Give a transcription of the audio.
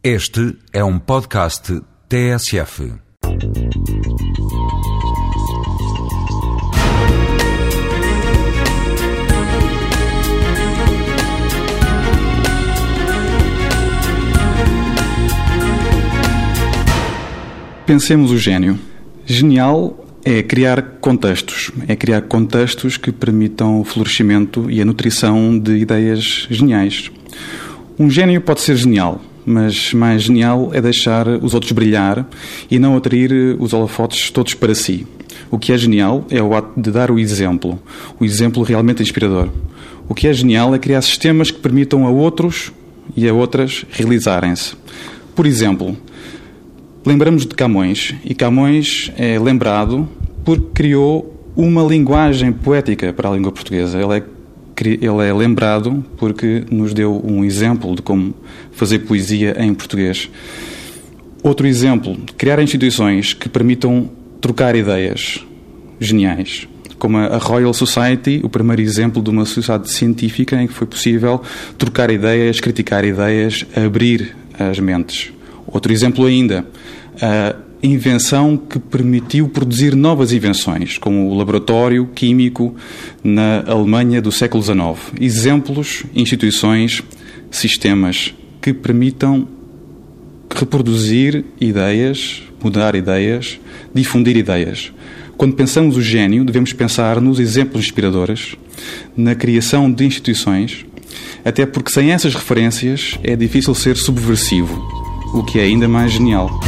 Este é um podcast TSF. Pensemos o gênio. Genial é criar contextos, é criar contextos que permitam o florescimento e a nutrição de ideias geniais. Um gênio pode ser genial, mas mais genial é deixar os outros brilhar e não atrair os holofotes todos para si. O que é genial é o ato de dar o exemplo, o exemplo realmente inspirador. O que é genial é criar sistemas que permitam a outros e a outras realizarem-se. Por exemplo, lembramos de Camões, e Camões é lembrado porque criou uma linguagem poética para a língua portuguesa. Ele é ele é lembrado porque nos deu um exemplo de como fazer poesia em português. Outro exemplo, criar instituições que permitam trocar ideias geniais, como a Royal Society, o primeiro exemplo de uma sociedade científica em que foi possível trocar ideias, criticar ideias, abrir as mentes. Outro exemplo ainda, a invenção que permitiu produzir novas invenções, como o laboratório químico na Alemanha do século XIX. Exemplos, instituições, sistemas que permitam reproduzir ideias, mudar ideias, difundir ideias. Quando pensamos o gênio, devemos pensar nos exemplos inspiradores, na criação de instituições, até porque sem essas referências é difícil ser subversivo, o que é ainda mais genial.